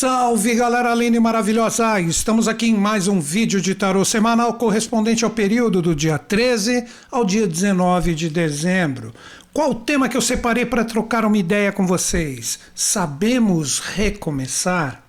Salve galera linda e maravilhosa! Estamos aqui em mais um vídeo de tarô semanal correspondente ao período do dia 13 ao dia 19 de dezembro. Qual o tema que eu separei para trocar uma ideia com vocês? Sabemos recomeçar?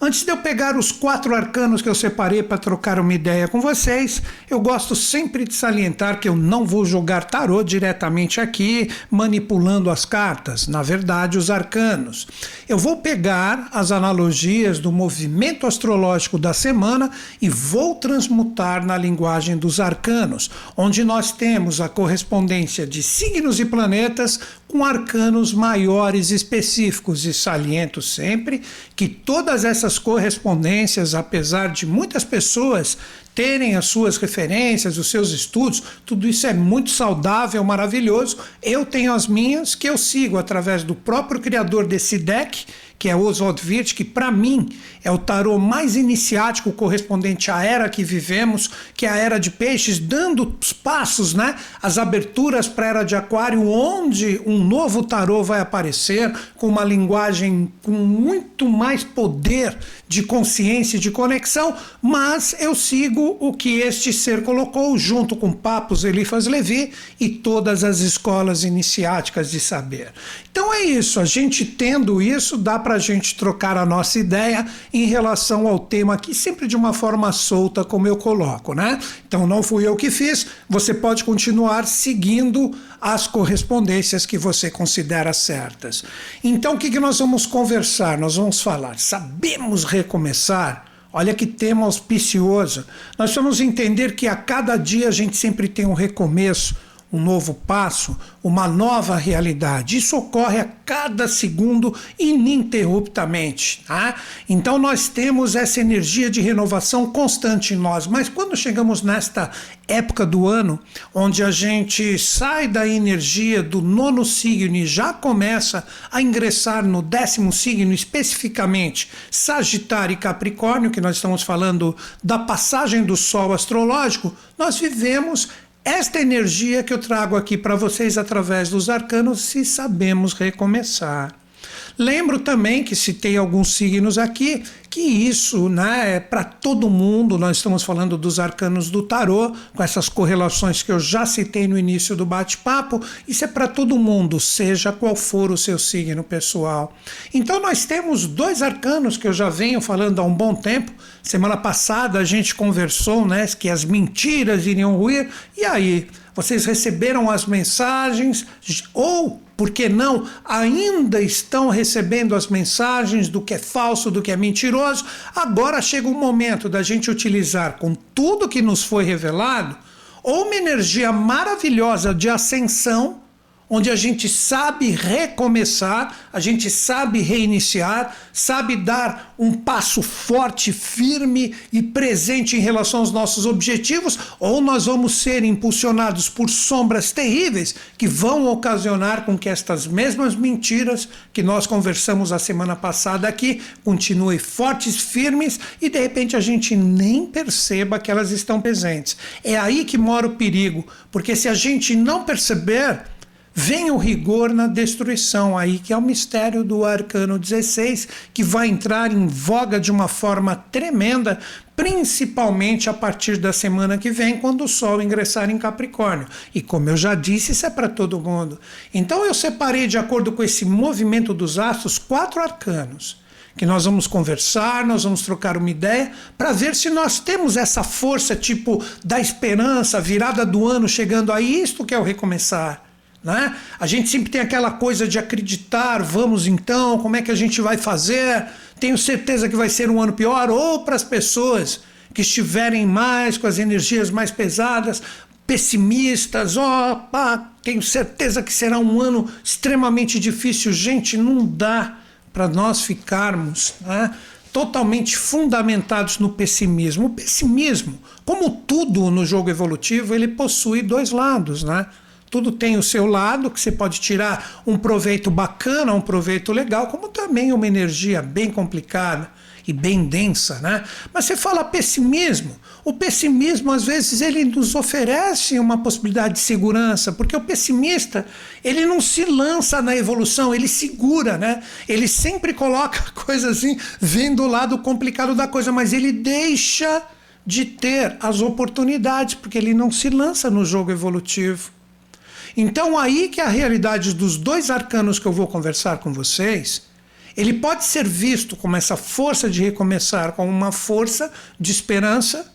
Antes de eu pegar os quatro arcanos que eu separei para trocar uma ideia com vocês, eu gosto sempre de salientar que eu não vou jogar tarô diretamente aqui, manipulando as cartas, na verdade, os arcanos. Eu vou pegar as analogias do movimento astrológico da semana e vou transmutar na linguagem dos arcanos, onde nós temos a correspondência de signos e planetas com arcanos maiores específicos e saliento sempre que todas essas correspondências, apesar de muitas pessoas terem as suas referências, os seus estudos, tudo isso é muito saudável, maravilhoso. Eu tenho as minhas que eu sigo através do próprio criador desse deck que é Oswald Wirth, que para mim é o tarô mais iniciático correspondente à era que vivemos, que é a era de peixes, dando os passos, né, as aberturas para a era de aquário, onde um novo tarô vai aparecer com uma linguagem com muito mais poder de consciência e de conexão, mas eu sigo o que este ser colocou junto com Papos Elifas Levi e todas as escolas iniciáticas de saber. Então é isso, a gente tendo isso dá para para a gente trocar a nossa ideia em relação ao tema aqui, sempre de uma forma solta, como eu coloco, né? Então não fui eu que fiz, você pode continuar seguindo as correspondências que você considera certas. Então o que, que nós vamos conversar? Nós vamos falar, sabemos recomeçar? Olha que tema auspicioso. Nós vamos entender que a cada dia a gente sempre tem um recomeço um novo passo, uma nova realidade. Isso ocorre a cada segundo ininterruptamente. Tá? Então nós temos essa energia de renovação constante em nós. Mas quando chegamos nesta época do ano, onde a gente sai da energia do nono signo e já começa a ingressar no décimo signo, especificamente Sagitário e Capricórnio, que nós estamos falando da passagem do Sol astrológico, nós vivemos esta energia que eu trago aqui para vocês através dos arcanos, se sabemos recomeçar. Lembro também que citei alguns signos aqui, que isso né, é para todo mundo. Nós estamos falando dos arcanos do tarô, com essas correlações que eu já citei no início do bate-papo. Isso é para todo mundo, seja qual for o seu signo pessoal. Então, nós temos dois arcanos que eu já venho falando há um bom tempo. Semana passada a gente conversou né, que as mentiras iriam ruir, e aí? Vocês receberam as mensagens ou por que não, ainda estão recebendo as mensagens do que é falso, do que é mentiroso. Agora chega o momento da gente utilizar com tudo que nos foi revelado, ou uma energia maravilhosa de ascensão onde a gente sabe recomeçar, a gente sabe reiniciar, sabe dar um passo forte, firme e presente em relação aos nossos objetivos, ou nós vamos ser impulsionados por sombras terríveis que vão ocasionar com que estas mesmas mentiras que nós conversamos a semana passada aqui continuem fortes, firmes e de repente a gente nem perceba que elas estão presentes. É aí que mora o perigo, porque se a gente não perceber, vem o rigor na destruição, aí que é o mistério do arcano 16, que vai entrar em voga de uma forma tremenda, principalmente a partir da semana que vem, quando o Sol ingressar em Capricórnio. E como eu já disse, isso é para todo mundo. Então eu separei, de acordo com esse movimento dos astros, quatro arcanos que nós vamos conversar, nós vamos trocar uma ideia para ver se nós temos essa força tipo da esperança, virada do ano chegando a isto que é o recomeçar. Né? A gente sempre tem aquela coisa de acreditar, vamos então, como é que a gente vai fazer? Tenho certeza que vai ser um ano pior, ou para as pessoas que estiverem mais com as energias mais pesadas, pessimistas, oh, tenho certeza que será um ano extremamente difícil. Gente, não dá para nós ficarmos né, totalmente fundamentados no pessimismo. O pessimismo, como tudo no jogo evolutivo, ele possui dois lados, né? Tudo tem o seu lado, que você pode tirar um proveito bacana, um proveito legal, como também uma energia bem complicada. e bem densa, né? Mas você fala pessimismo. O pessimismo, às vezes, ele nos oferece uma possibilidade de segurança, porque o pessimista, ele não se lança na evolução, ele segura, né? Ele sempre coloca a coisa assim, vendo o lado complicado da coisa, mas ele deixa de ter as oportunidades, porque ele não se lança no jogo evolutivo. Então, aí que a realidade dos dois arcanos que eu vou conversar com vocês, ele pode ser visto como essa força de recomeçar, como uma força de esperança,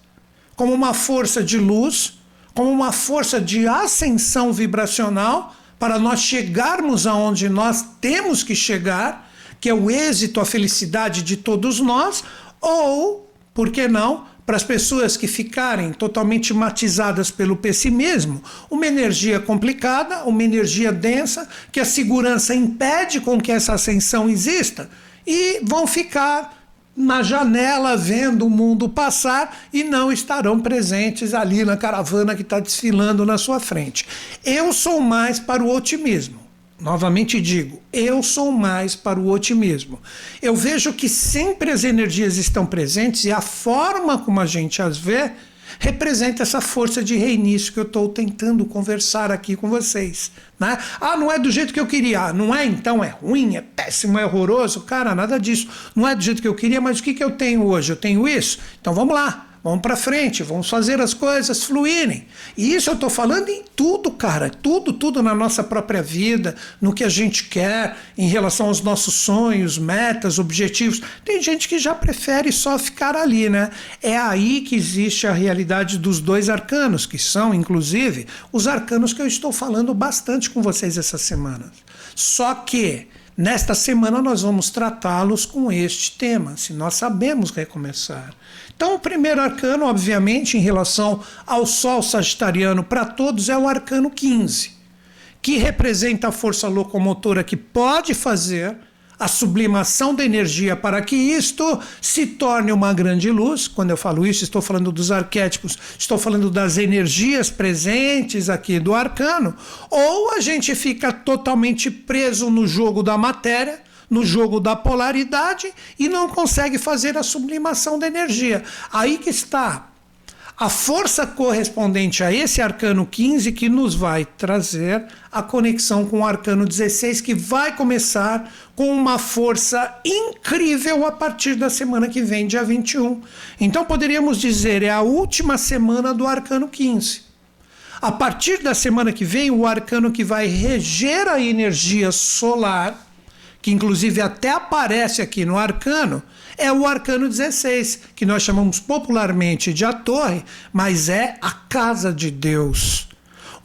como uma força de luz, como uma força de ascensão vibracional para nós chegarmos aonde nós temos que chegar, que é o êxito, a felicidade de todos nós, ou, por que não, para as pessoas que ficarem totalmente matizadas pelo pessimismo, uma energia complicada, uma energia densa, que a segurança impede com que essa ascensão exista, e vão ficar na janela vendo o mundo passar e não estarão presentes ali na caravana que está desfilando na sua frente. Eu sou mais para o otimismo. Novamente digo, eu sou mais para o otimismo. Eu vejo que sempre as energias estão presentes e a forma como a gente as vê representa essa força de reinício que eu estou tentando conversar aqui com vocês. Né? Ah, não é do jeito que eu queria. Ah, não é então, é ruim, é péssimo, é horroroso. Cara, nada disso. Não é do jeito que eu queria, mas o que, que eu tenho hoje? Eu tenho isso? Então vamos lá. Vamos para frente, vamos fazer as coisas fluírem. E isso eu estou falando em tudo, cara. Tudo, tudo na nossa própria vida, no que a gente quer, em relação aos nossos sonhos, metas, objetivos. Tem gente que já prefere só ficar ali, né? É aí que existe a realidade dos dois arcanos, que são, inclusive, os arcanos que eu estou falando bastante com vocês essa semana. Só que. Nesta semana nós vamos tratá-los com este tema, se nós sabemos recomeçar. Então, o primeiro arcano, obviamente, em relação ao Sol Sagitariano para todos, é o arcano 15, que representa a força locomotora que pode fazer a sublimação da energia para que isto se torne uma grande luz. Quando eu falo isso, estou falando dos arquétipos, estou falando das energias presentes aqui do arcano, ou a gente fica totalmente preso no jogo da matéria no jogo da polaridade e não consegue fazer a sublimação da energia. Aí que está a força correspondente a esse arcano 15 que nos vai trazer a conexão com o arcano 16, que vai começar com uma força incrível a partir da semana que vem, dia 21. Então poderíamos dizer, é a última semana do arcano 15. A partir da semana que vem, o arcano que vai reger a energia solar que inclusive até aparece aqui no arcano, é o arcano 16, que nós chamamos popularmente de a torre, mas é a casa de Deus.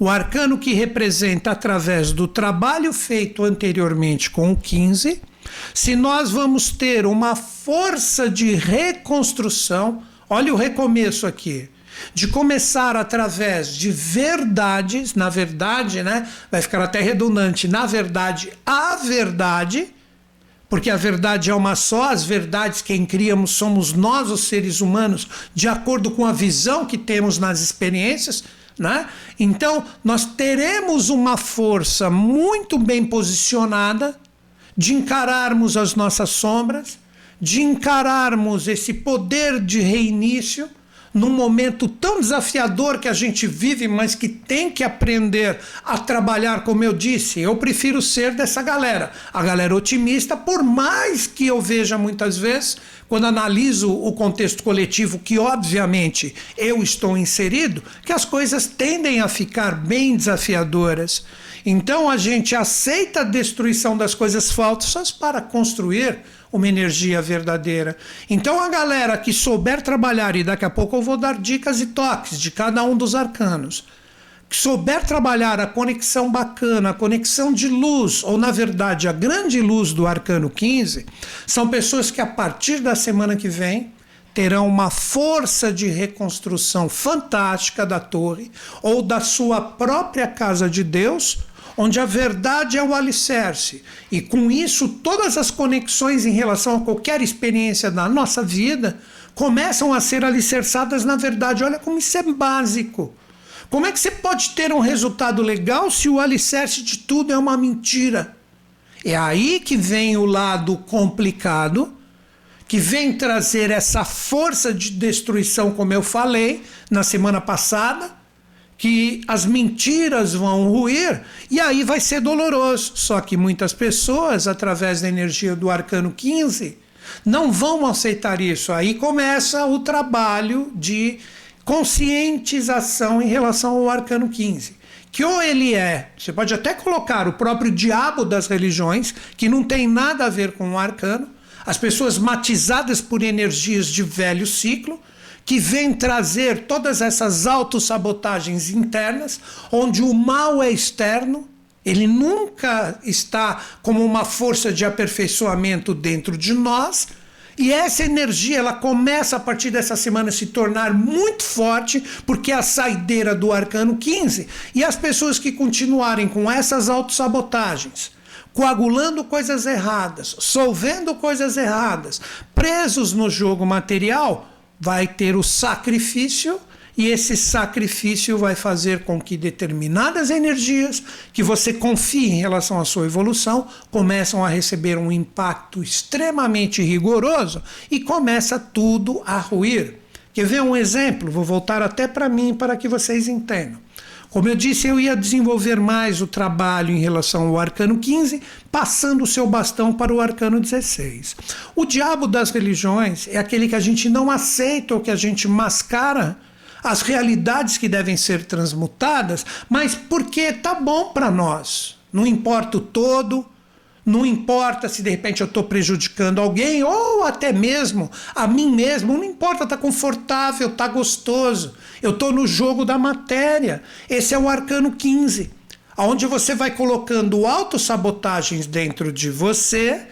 O arcano que representa através do trabalho feito anteriormente com o 15, se nós vamos ter uma força de reconstrução, olha o recomeço aqui de começar através de verdades, na verdade, né? Vai ficar até redundante, na verdade, a verdade, porque a verdade é uma só, as verdades quem criamos somos nós, os seres humanos, de acordo com a visão que temos nas experiências. Né? Então, nós teremos uma força muito bem posicionada de encararmos as nossas sombras, de encararmos esse poder de reinício num momento tão desafiador que a gente vive, mas que tem que aprender a trabalhar, como eu disse, eu prefiro ser dessa galera, a galera otimista, por mais que eu veja muitas vezes, quando analiso o contexto coletivo, que obviamente eu estou inserido, que as coisas tendem a ficar bem desafiadoras. Então a gente aceita a destruição das coisas falsas para construir uma energia verdadeira. Então a galera que souber trabalhar, e daqui a pouco eu vou dar dicas e toques de cada um dos arcanos, que souber trabalhar a conexão bacana, a conexão de luz, ou na verdade a grande luz do arcano 15, são pessoas que a partir da semana que vem terão uma força de reconstrução fantástica da torre ou da sua própria casa de Deus onde a verdade é o alicerce. E com isso, todas as conexões em relação a qualquer experiência da nossa vida começam a ser alicerçadas na verdade. Olha como isso é básico. Como é que você pode ter um resultado legal se o alicerce de tudo é uma mentira? É aí que vem o lado complicado que vem trazer essa força de destruição, como eu falei na semana passada, que as mentiras vão ruir e aí vai ser doloroso. Só que muitas pessoas, através da energia do arcano 15, não vão aceitar isso. Aí começa o trabalho de conscientização em relação ao arcano 15 que ou ele é, você pode até colocar o próprio diabo das religiões, que não tem nada a ver com o arcano, as pessoas matizadas por energias de velho ciclo, que vem trazer todas essas autossabotagens internas, onde o mal é externo, ele nunca está como uma força de aperfeiçoamento dentro de nós. E essa energia ela começa a partir dessa semana a se tornar muito forte, porque é a saideira do arcano 15. E as pessoas que continuarem com essas autossabotagens, coagulando coisas erradas, solvendo coisas erradas, presos no jogo material, vai ter o sacrifício e esse sacrifício vai fazer com que determinadas energias que você confia em relação à sua evolução começam a receber um impacto extremamente rigoroso e começa tudo a ruir. Quer ver um exemplo? Vou voltar até para mim para que vocês entendam. Como eu disse, eu ia desenvolver mais o trabalho em relação ao arcano 15, passando o seu bastão para o arcano 16. O diabo das religiões é aquele que a gente não aceita ou que a gente mascara as realidades que devem ser transmutadas, mas porque tá bom para nós. Não importa o todo, não importa se de repente eu estou prejudicando alguém ou até mesmo a mim mesmo. Não importa, está confortável, está gostoso. Eu estou no jogo da matéria. Esse é o arcano 15, onde você vai colocando autossabotagens dentro de você.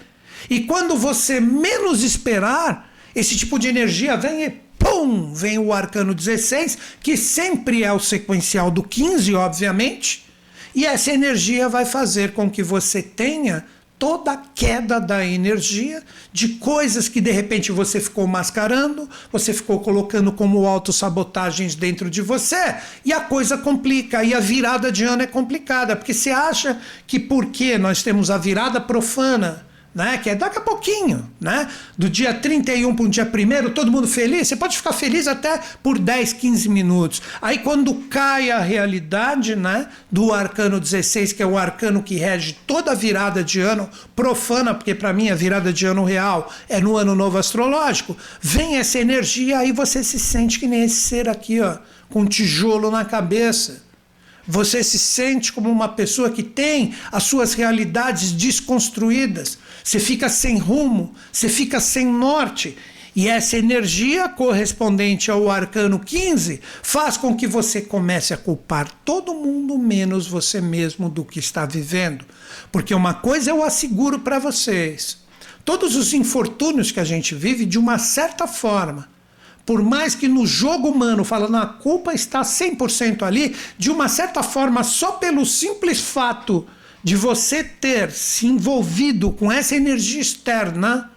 E quando você menos esperar, esse tipo de energia vem e pum, vem o arcano 16, que sempre é o sequencial do 15, obviamente. E essa energia vai fazer com que você tenha toda a queda da energia de coisas que de repente você ficou mascarando, você ficou colocando como autossabotagens dentro de você, e a coisa complica, e a virada de ano é complicada, porque você acha que porque nós temos a virada profana né? Que é daqui a pouquinho, né? Do dia 31 para o dia 1 todo mundo feliz. Você pode ficar feliz até por 10, 15 minutos. Aí quando cai a realidade, né? Do arcano 16, que é o arcano que rege toda a virada de ano profana, porque para mim a virada de ano real é no ano novo astrológico, vem essa energia aí você se sente que nem esse ser aqui, ó, com um tijolo na cabeça você se sente como uma pessoa que tem as suas realidades desconstruídas. Você fica sem rumo, você fica sem norte. E essa energia correspondente ao arcano 15 faz com que você comece a culpar todo mundo menos você mesmo do que está vivendo. Porque uma coisa eu asseguro para vocês: todos os infortúnios que a gente vive, de uma certa forma, por mais que no jogo humano, falando a culpa está 100% ali, de uma certa forma, só pelo simples fato de você ter se envolvido com essa energia externa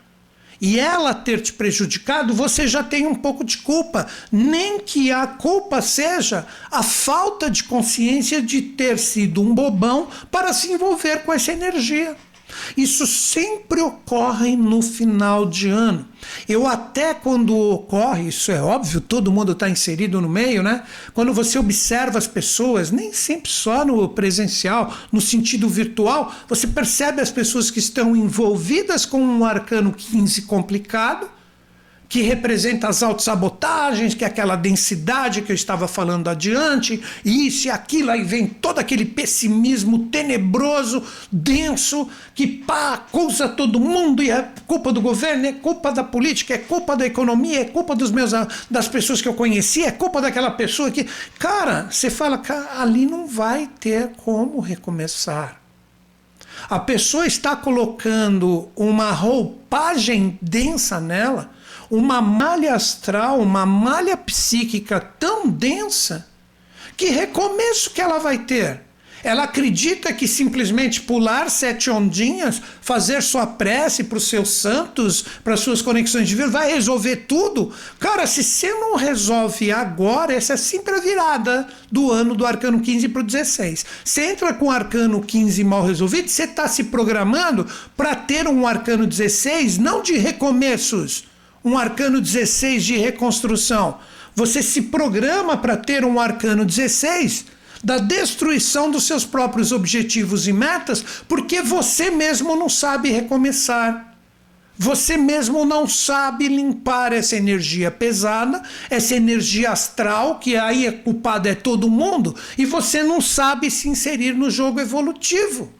e ela ter te prejudicado, você já tem um pouco de culpa. Nem que a culpa seja a falta de consciência de ter sido um bobão para se envolver com essa energia. Isso sempre ocorre no final de ano. Eu até quando ocorre, isso é óbvio, todo mundo está inserido no meio, né? Quando você observa as pessoas, nem sempre só no presencial, no sentido virtual, você percebe as pessoas que estão envolvidas com um arcano 15 complicado que representa as autossabotagens, que é aquela densidade que eu estava falando adiante, e isso e aquilo, aí vem todo aquele pessimismo tenebroso, denso, que pá, acusa todo mundo, e é culpa do governo, é culpa da política, é culpa da economia, é culpa dos meus, das pessoas que eu conheci, é culpa daquela pessoa que. Cara, você fala, cara, ali não vai ter como recomeçar. A pessoa está colocando uma roupagem densa nela uma malha astral, uma malha psíquica tão densa que recomeço que ela vai ter? Ela acredita que simplesmente pular sete ondinhas, fazer sua prece para os seus santos, para suas conexões de vida, vai resolver tudo. Cara, se você não resolve agora, essa é sempre a virada do ano do arcano 15 para o 16. Você entra com o arcano 15 mal resolvido, você está se programando para ter um arcano 16, não de recomeços, um arcano 16 de reconstrução. Você se programa para ter um arcano 16 da destruição dos seus próprios objetivos e metas, porque você mesmo não sabe recomeçar. Você mesmo não sabe limpar essa energia pesada, essa energia astral, que aí é culpado é todo mundo, e você não sabe se inserir no jogo evolutivo.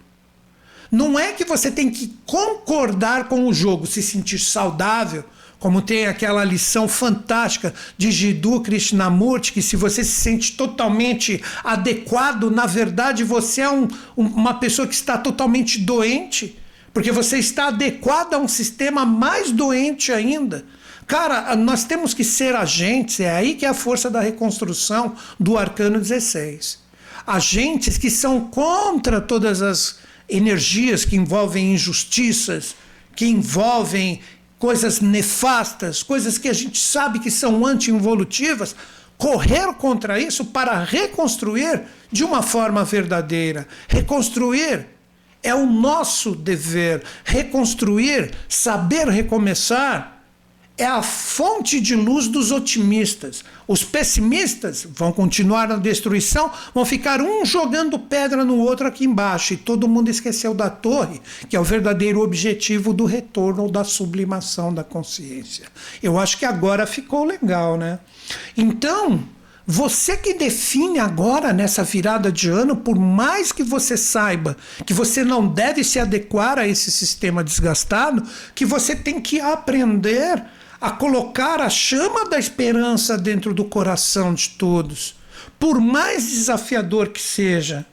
Não é que você tem que concordar com o jogo, se sentir saudável, como tem aquela lição fantástica de Jiddu Krishnamurti, que se você se sente totalmente adequado, na verdade você é um, uma pessoa que está totalmente doente, porque você está adequado a um sistema mais doente ainda. Cara, nós temos que ser agentes, é aí que é a força da reconstrução do arcano 16. Agentes que são contra todas as energias que envolvem injustiças, que envolvem coisas nefastas, coisas que a gente sabe que são anti-involutivas, correr contra isso para reconstruir de uma forma verdadeira. Reconstruir é o nosso dever. Reconstruir, saber recomeçar é a fonte de luz dos otimistas. Os pessimistas vão continuar na destruição, vão ficar um jogando pedra no outro aqui embaixo. E todo mundo esqueceu da torre, que é o verdadeiro objetivo do retorno da sublimação da consciência. Eu acho que agora ficou legal, né? Então, você que define agora nessa virada de ano, por mais que você saiba que você não deve se adequar a esse sistema desgastado, que você tem que aprender a colocar a chama da esperança dentro do coração de todos, por mais desafiador que seja.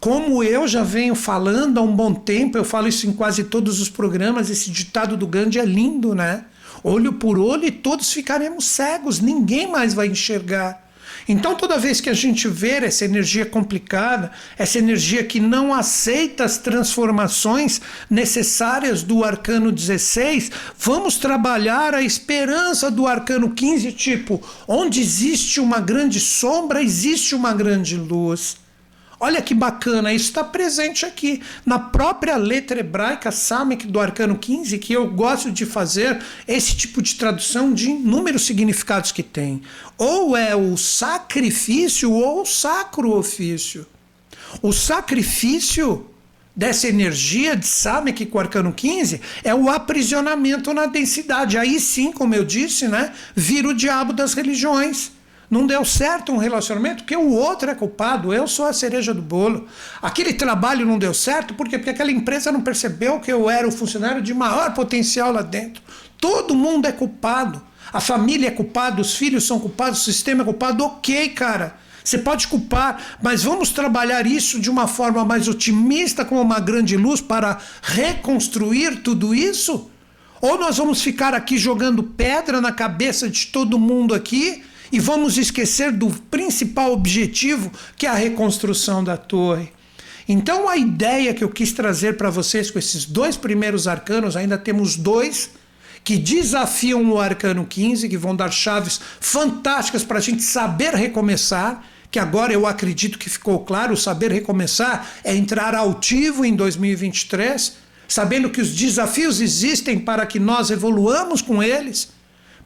Como eu já venho falando há um bom tempo, eu falo isso em quase todos os programas, esse ditado do Gandhi é lindo, né? Olho por olho e todos ficaremos cegos, ninguém mais vai enxergar. Então, toda vez que a gente vê essa energia complicada, essa energia que não aceita as transformações necessárias do arcano 16, vamos trabalhar a esperança do arcano 15, tipo, onde existe uma grande sombra, existe uma grande luz. Olha que bacana, isso está presente aqui na própria letra hebraica Samek do Arcano 15, que eu gosto de fazer esse tipo de tradução de inúmeros significados que tem. Ou é o sacrifício ou o sacro ofício. O sacrifício dessa energia de Samek com o Arcano 15 é o aprisionamento na densidade. Aí sim, como eu disse, né, vira o diabo das religiões. Não deu certo um relacionamento porque o outro é culpado, eu sou a cereja do bolo. Aquele trabalho não deu certo porque, porque aquela empresa não percebeu que eu era o funcionário de maior potencial lá dentro. Todo mundo é culpado. A família é culpada, os filhos são culpados, o sistema é culpado. Ok, cara. Você pode culpar, mas vamos trabalhar isso de uma forma mais otimista, como uma grande luz, para reconstruir tudo isso? Ou nós vamos ficar aqui jogando pedra na cabeça de todo mundo aqui e vamos esquecer do principal objetivo, que é a reconstrução da torre. Então, a ideia que eu quis trazer para vocês com esses dois primeiros arcanos, ainda temos dois que desafiam o arcano 15, que vão dar chaves fantásticas para a gente saber recomeçar. Que agora eu acredito que ficou claro: saber recomeçar é entrar altivo em 2023, sabendo que os desafios existem para que nós evoluamos com eles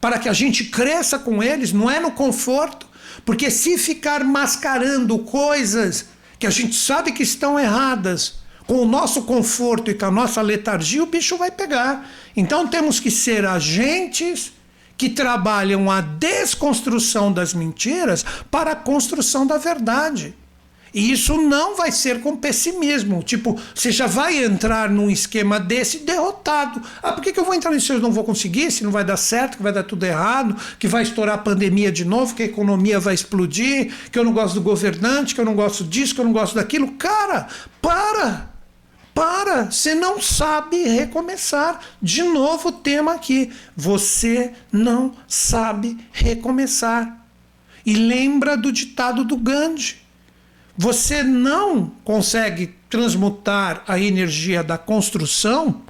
para que a gente cresça com eles, não é no conforto. Porque se ficar mascarando coisas que a gente sabe que estão erradas, com o nosso conforto e com a nossa letargia, o bicho vai pegar. Então temos que ser agentes que trabalham a desconstrução das mentiras para a construção da verdade. E isso não vai ser com pessimismo. Tipo, você já vai entrar num esquema desse derrotado. Ah, por que, que eu vou entrar nisso eu não vou conseguir? Se não vai dar certo, que vai dar tudo errado, que vai estourar a pandemia de novo, que a economia vai explodir, que eu não gosto do governante, que eu não gosto disso, que eu não gosto daquilo. Cara, para! Para! Você não sabe recomeçar. De novo o tema aqui. Você não sabe recomeçar. E lembra do ditado do Gandhi você não consegue transmutar a energia da construção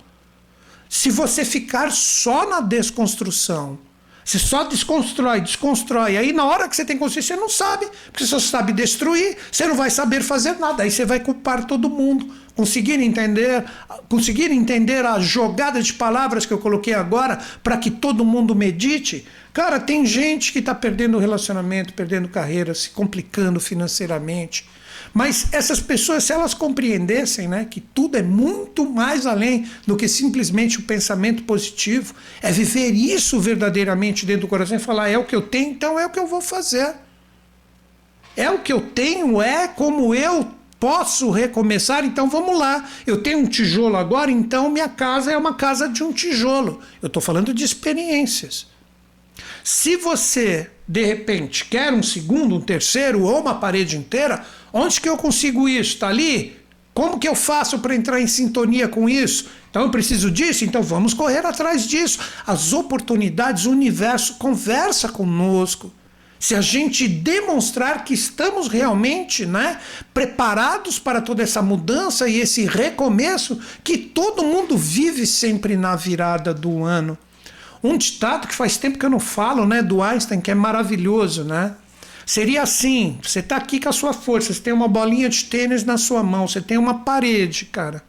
se você ficar só na desconstrução. Você só desconstrói, desconstrói. Aí na hora que você tem consciência, você não sabe, porque você só sabe destruir, você não vai saber fazer nada. Aí você vai culpar todo mundo. Conseguir entender, conseguir entender a jogada de palavras que eu coloquei agora para que todo mundo medite. Cara, tem gente que está perdendo relacionamento, perdendo carreira, se complicando financeiramente mas essas pessoas, se elas compreendessem né, que tudo é muito mais além do que simplesmente o pensamento positivo, é viver isso verdadeiramente dentro do coração e falar: é o que eu tenho, então é o que eu vou fazer. É o que eu tenho, é como eu posso recomeçar, então vamos lá. Eu tenho um tijolo agora, então minha casa é uma casa de um tijolo. Eu estou falando de experiências. Se você, de repente, quer um segundo, um terceiro ou uma parede inteira, Onde que eu consigo isso? Está ali? Como que eu faço para entrar em sintonia com isso? Então eu preciso disso? Então vamos correr atrás disso. As oportunidades, o universo conversa conosco. Se a gente demonstrar que estamos realmente né, preparados para toda essa mudança e esse recomeço que todo mundo vive sempre na virada do ano. Um ditado que faz tempo que eu não falo, né, do Einstein, que é maravilhoso, né? Seria assim: você está aqui com a sua força, você tem uma bolinha de tênis na sua mão, você tem uma parede, cara.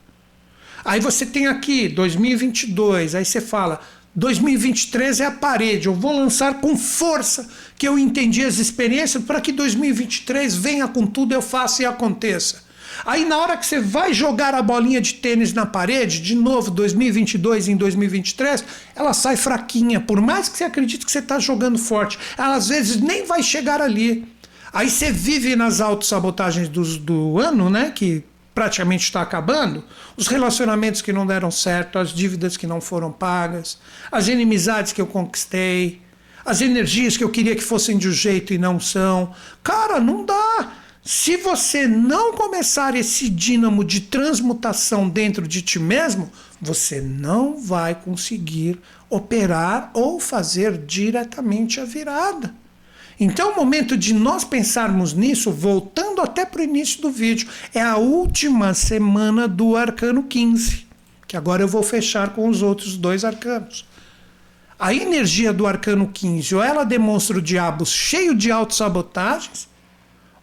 Aí você tem aqui 2022, aí você fala: 2023 é a parede, eu vou lançar com força que eu entendi as experiências para que 2023 venha com tudo, eu faça e aconteça. Aí na hora que você vai jogar a bolinha de tênis na parede, de novo 2022 em 2023, ela sai fraquinha, por mais que você acredite que você está jogando forte, ela às vezes nem vai chegar ali. Aí você vive nas autossabotagens do, do ano, né, que praticamente está acabando, os relacionamentos que não deram certo, as dívidas que não foram pagas, as inimizades que eu conquistei, as energias que eu queria que fossem de um jeito e não são. Cara, não dá. Se você não começar esse dínamo de transmutação dentro de ti mesmo, você não vai conseguir operar ou fazer diretamente a virada. Então, o momento de nós pensarmos nisso, voltando até para o início do vídeo, é a última semana do arcano 15, que agora eu vou fechar com os outros dois arcanos. A energia do arcano 15, ou ela demonstra o diabo cheio de autossabotagens,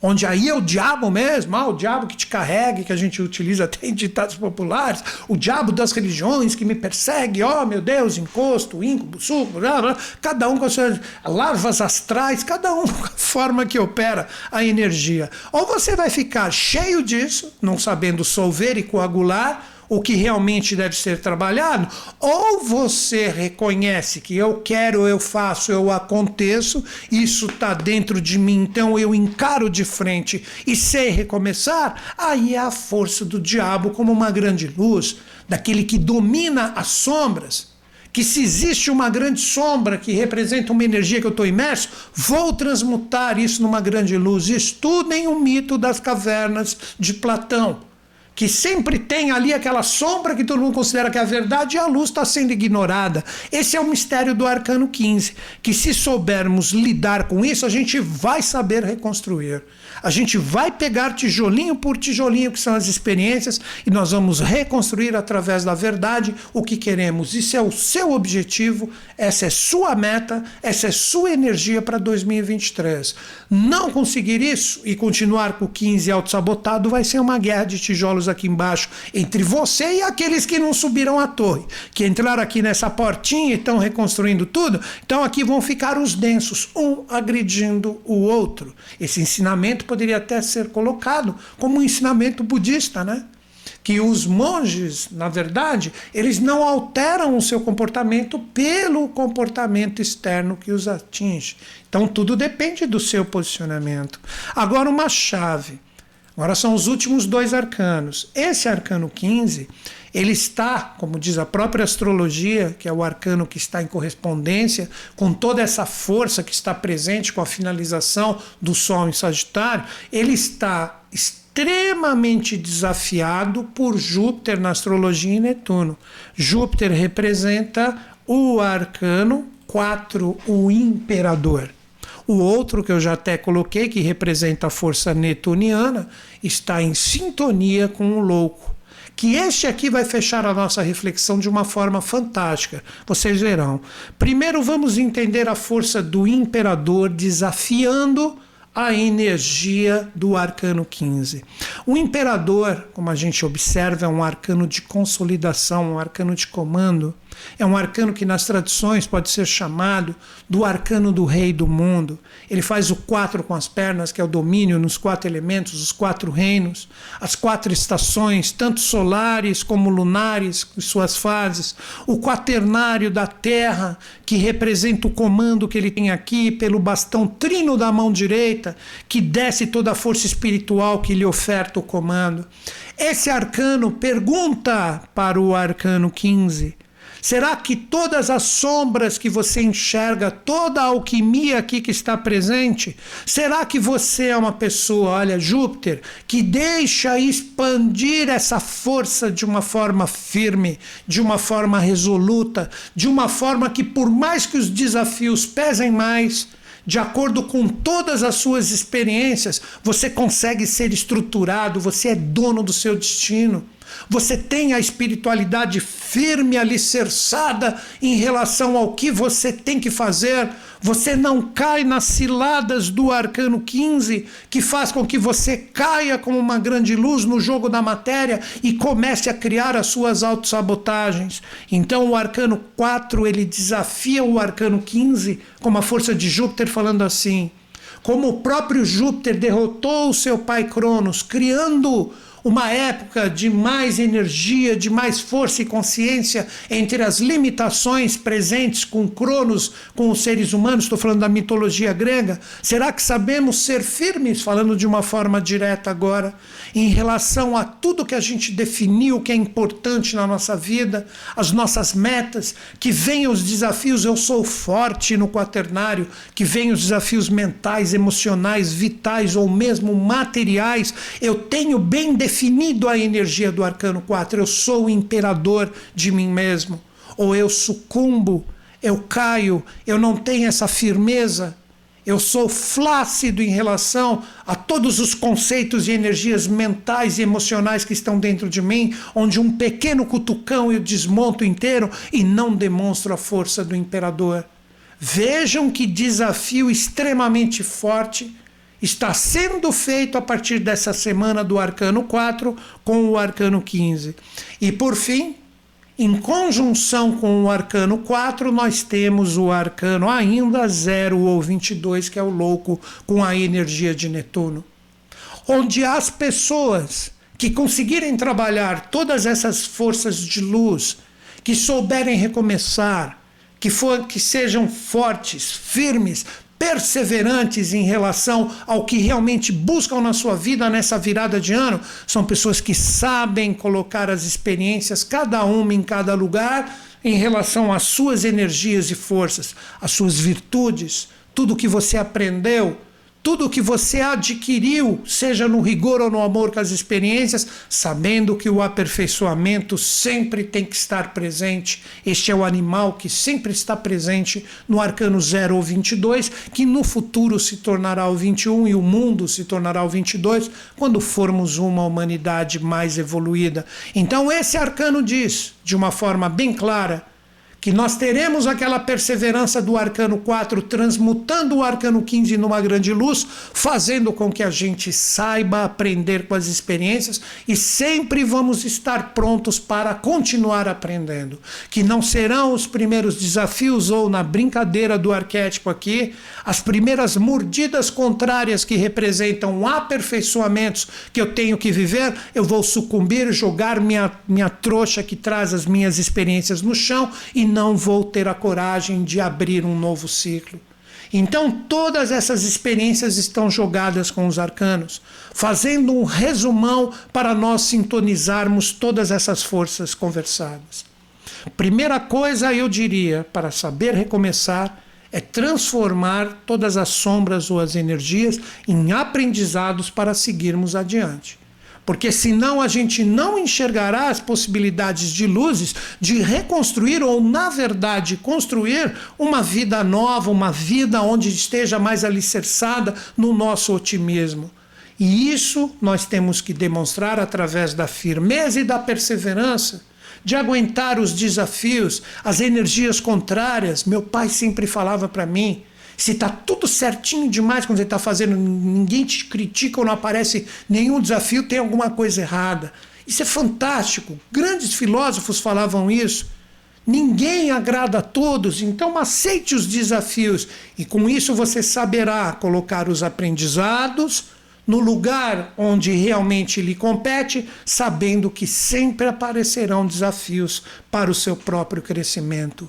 onde aí é o diabo mesmo, ah, o diabo que te carrega, que a gente utiliza até em ditados populares, o diabo das religiões que me persegue, ó oh, meu Deus, encosto, íncubo, suco, blá, blá, cada um com as suas larvas astrais, cada um com a forma que opera a energia. Ou você vai ficar cheio disso, não sabendo solver e coagular, o que realmente deve ser trabalhado, ou você reconhece que eu quero, eu faço, eu aconteço, isso está dentro de mim, então eu encaro de frente e sei recomeçar, aí é a força do diabo como uma grande luz, daquele que domina as sombras que se existe uma grande sombra que representa uma energia que eu estou imerso, vou transmutar isso numa grande luz. Estudem o mito das cavernas de Platão que sempre tem ali aquela sombra que todo mundo considera que é a verdade e a luz está sendo ignorada. Esse é o mistério do arcano 15, que se soubermos lidar com isso, a gente vai saber reconstruir. A gente vai pegar tijolinho por tijolinho, que são as experiências, e nós vamos reconstruir através da verdade o que queremos. Isso é o seu objetivo, essa é sua meta, essa é sua energia para 2023. Não conseguir isso e continuar com o 15 auto-sabotado vai ser uma guerra de tijolos aqui embaixo entre você e aqueles que não subiram a torre, que entraram aqui nessa portinha e estão reconstruindo tudo. Então aqui vão ficar os densos, um agredindo o outro. Esse ensinamento poderia até ser colocado como um ensinamento budista, né? Que os monges, na verdade, eles não alteram o seu comportamento pelo comportamento externo que os atinge. Então tudo depende do seu posicionamento. Agora, uma chave. Agora são os últimos dois arcanos. Esse arcano 15, ele está, como diz a própria astrologia, que é o arcano que está em correspondência com toda essa força que está presente com a finalização do Sol em Sagitário, ele está extremamente desafiado por Júpiter na astrologia e Netuno. Júpiter representa o arcano 4, o imperador. O outro, que eu já até coloquei, que representa a força netuniana, está em sintonia com o louco. Que este aqui vai fechar a nossa reflexão de uma forma fantástica. Vocês verão. Primeiro, vamos entender a força do imperador desafiando a energia do arcano 15. O imperador, como a gente observa, é um arcano de consolidação, um arcano de comando. É um arcano que nas tradições pode ser chamado do arcano do rei do mundo. Ele faz o quatro com as pernas, que é o domínio nos quatro elementos, os quatro reinos, as quatro estações, tanto solares como lunares, suas fases, o quaternário da terra, que representa o comando que ele tem aqui pelo bastão trino da mão direita, que desce toda a força espiritual que lhe oferta o comando. Esse arcano pergunta para o arcano 15 Será que todas as sombras que você enxerga, toda a alquimia aqui que está presente, será que você é uma pessoa, olha, Júpiter, que deixa expandir essa força de uma forma firme, de uma forma resoluta, de uma forma que, por mais que os desafios pesem mais, de acordo com todas as suas experiências, você consegue ser estruturado, você é dono do seu destino. Você tem a espiritualidade firme, alicerçada em relação ao que você tem que fazer. Você não cai nas ciladas do arcano 15, que faz com que você caia como uma grande luz no jogo da matéria e comece a criar as suas autossabotagens. Então o arcano 4, ele desafia o arcano 15 com a força de Júpiter falando assim: como o próprio Júpiter derrotou o seu pai Cronos, criando uma época de mais energia, de mais força e consciência entre as limitações presentes com Cronos, com os seres humanos, estou falando da mitologia grega. Será que sabemos ser firmes, falando de uma forma direta agora, em relação a tudo que a gente definiu que é importante na nossa vida, as nossas metas, que venham os desafios, eu sou forte no quaternário, que venham os desafios mentais, emocionais, vitais ou mesmo materiais, eu tenho bem definido definido a energia do arcano 4. Eu sou o imperador de mim mesmo. Ou eu sucumbo, eu caio, eu não tenho essa firmeza. Eu sou flácido em relação a todos os conceitos e energias mentais e emocionais que estão dentro de mim, onde um pequeno cutucão eu desmonto inteiro e não demonstro a força do imperador. Vejam que desafio extremamente forte está sendo feito a partir dessa semana do arcano 4 com o arcano 15. E por fim, em conjunção com o arcano 4, nós temos o arcano ainda 0 ou 22, que é o louco com a energia de Netuno. Onde as pessoas que conseguirem trabalhar todas essas forças de luz, que souberem recomeçar, que, for, que sejam fortes, firmes, perseverantes em relação ao que realmente buscam na sua vida nessa virada de ano, são pessoas que sabem colocar as experiências, cada uma em cada lugar, em relação às suas energias e forças, às suas virtudes, tudo que você aprendeu, tudo que você adquiriu, seja no rigor ou no amor com as experiências, sabendo que o aperfeiçoamento sempre tem que estar presente. Este é o animal que sempre está presente no arcano 0 ou 22, que no futuro se tornará o 21 e o mundo se tornará o 22 quando formos uma humanidade mais evoluída. Então, esse arcano diz, de uma forma bem clara, que nós teremos aquela perseverança do arcano 4 transmutando o arcano 15 numa grande luz, fazendo com que a gente saiba aprender com as experiências e sempre vamos estar prontos para continuar aprendendo. Que não serão os primeiros desafios ou na brincadeira do arquétipo aqui, as primeiras mordidas contrárias que representam aperfeiçoamentos que eu tenho que viver, eu vou sucumbir, jogar minha, minha trouxa que traz as minhas experiências no chão e não vou ter a coragem de abrir um novo ciclo. Então, todas essas experiências estão jogadas com os arcanos, fazendo um resumão para nós sintonizarmos todas essas forças conversadas. Primeira coisa, eu diria, para saber recomeçar, é transformar todas as sombras ou as energias em aprendizados para seguirmos adiante. Porque senão a gente não enxergará as possibilidades de luzes de reconstruir ou, na verdade, construir uma vida nova, uma vida onde esteja mais alicerçada no nosso otimismo. E isso nós temos que demonstrar através da firmeza e da perseverança, de aguentar os desafios, as energias contrárias. Meu pai sempre falava para mim: se está tudo certinho demais quando você está fazendo, ninguém te critica ou não aparece nenhum desafio, tem alguma coisa errada. Isso é fantástico. Grandes filósofos falavam isso. Ninguém agrada a todos, então aceite os desafios e com isso você saberá colocar os aprendizados no lugar onde realmente lhe compete, sabendo que sempre aparecerão desafios para o seu próprio crescimento.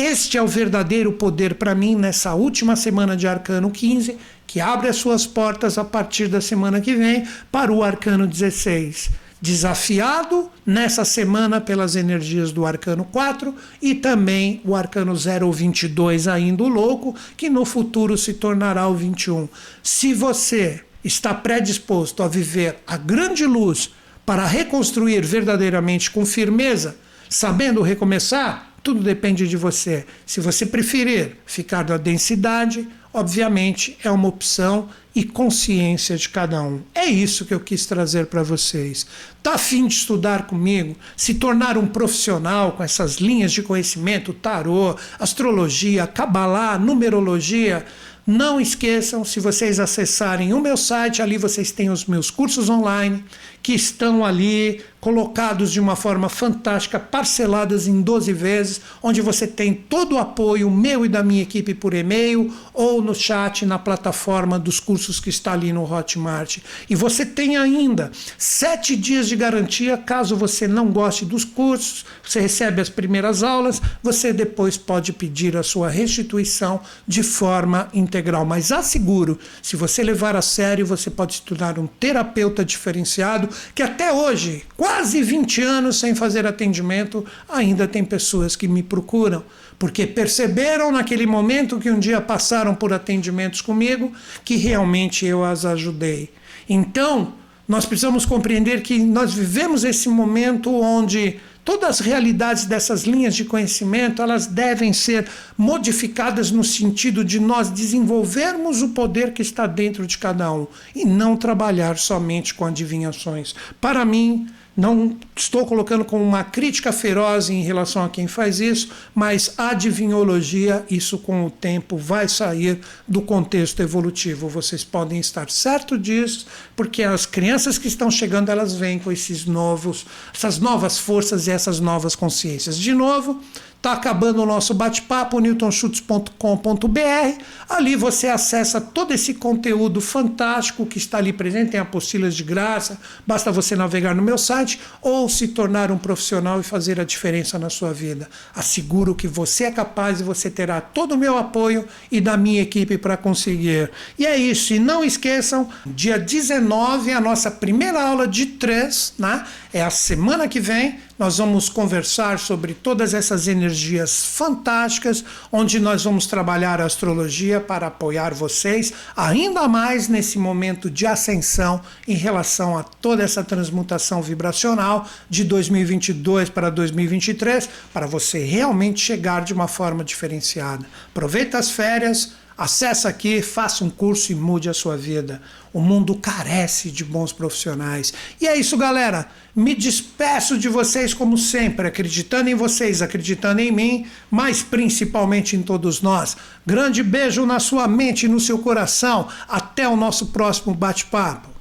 Este é o verdadeiro poder para mim nessa última semana de Arcano 15, que abre as suas portas a partir da semana que vem para o Arcano 16 desafiado nessa semana pelas energias do arcano 4 e também o arcano 022 ainda o louco, que no futuro se tornará o 21. Se você está predisposto a viver a grande luz para reconstruir verdadeiramente com firmeza, sabendo recomeçar, tudo depende de você. Se você preferir ficar na densidade, obviamente é uma opção e consciência de cada um. É isso que eu quis trazer para vocês. Tá afim de estudar comigo, se tornar um profissional com essas linhas de conhecimento, tarô, astrologia, cabalá, numerologia? Não esqueçam, se vocês acessarem o meu site, ali vocês têm os meus cursos online que estão ali colocados de uma forma fantástica, parceladas em 12 vezes, onde você tem todo o apoio meu e da minha equipe por e-mail ou no chat na plataforma dos cursos que está ali no Hotmart. E você tem ainda sete dias de garantia caso você não goste dos cursos, você recebe as primeiras aulas, você depois pode pedir a sua restituição de forma integral. Mas asseguro, se você levar a sério, você pode se tornar um terapeuta diferenciado que até hoje, quase 20 anos sem fazer atendimento, ainda tem pessoas que me procuram, porque perceberam naquele momento que um dia passaram por atendimentos comigo que realmente eu as ajudei. Então, nós precisamos compreender que nós vivemos esse momento onde todas as realidades dessas linhas de conhecimento elas devem ser modificadas no sentido de nós desenvolvermos o poder que está dentro de cada um e não trabalhar somente com adivinhações. Para mim, não estou colocando como uma crítica feroz em relação a quem faz isso, mas adivinhologia, isso com o tempo vai sair do contexto evolutivo. Vocês podem estar certo disso, porque as crianças que estão chegando, elas vêm com esses novos, essas novas forças e essas novas consciências. De novo, Está acabando o nosso bate-papo, newtonschutz.com.br. Ali você acessa todo esse conteúdo fantástico que está ali presente, tem apostilas de graça, basta você navegar no meu site ou se tornar um profissional e fazer a diferença na sua vida. Asseguro que você é capaz e você terá todo o meu apoio e da minha equipe para conseguir. E é isso, e não esqueçam, dia 19, a nossa primeira aula de três, né? É a semana que vem nós vamos conversar sobre todas essas energias fantásticas, onde nós vamos trabalhar a astrologia para apoiar vocês ainda mais nesse momento de ascensão em relação a toda essa transmutação vibracional de 2022 para 2023, para você realmente chegar de uma forma diferenciada. Aproveita as férias Acesse aqui, faça um curso e mude a sua vida. O mundo carece de bons profissionais. E é isso, galera. Me despeço de vocês como sempre, acreditando em vocês, acreditando em mim, mas principalmente em todos nós. Grande beijo na sua mente e no seu coração. Até o nosso próximo bate-papo.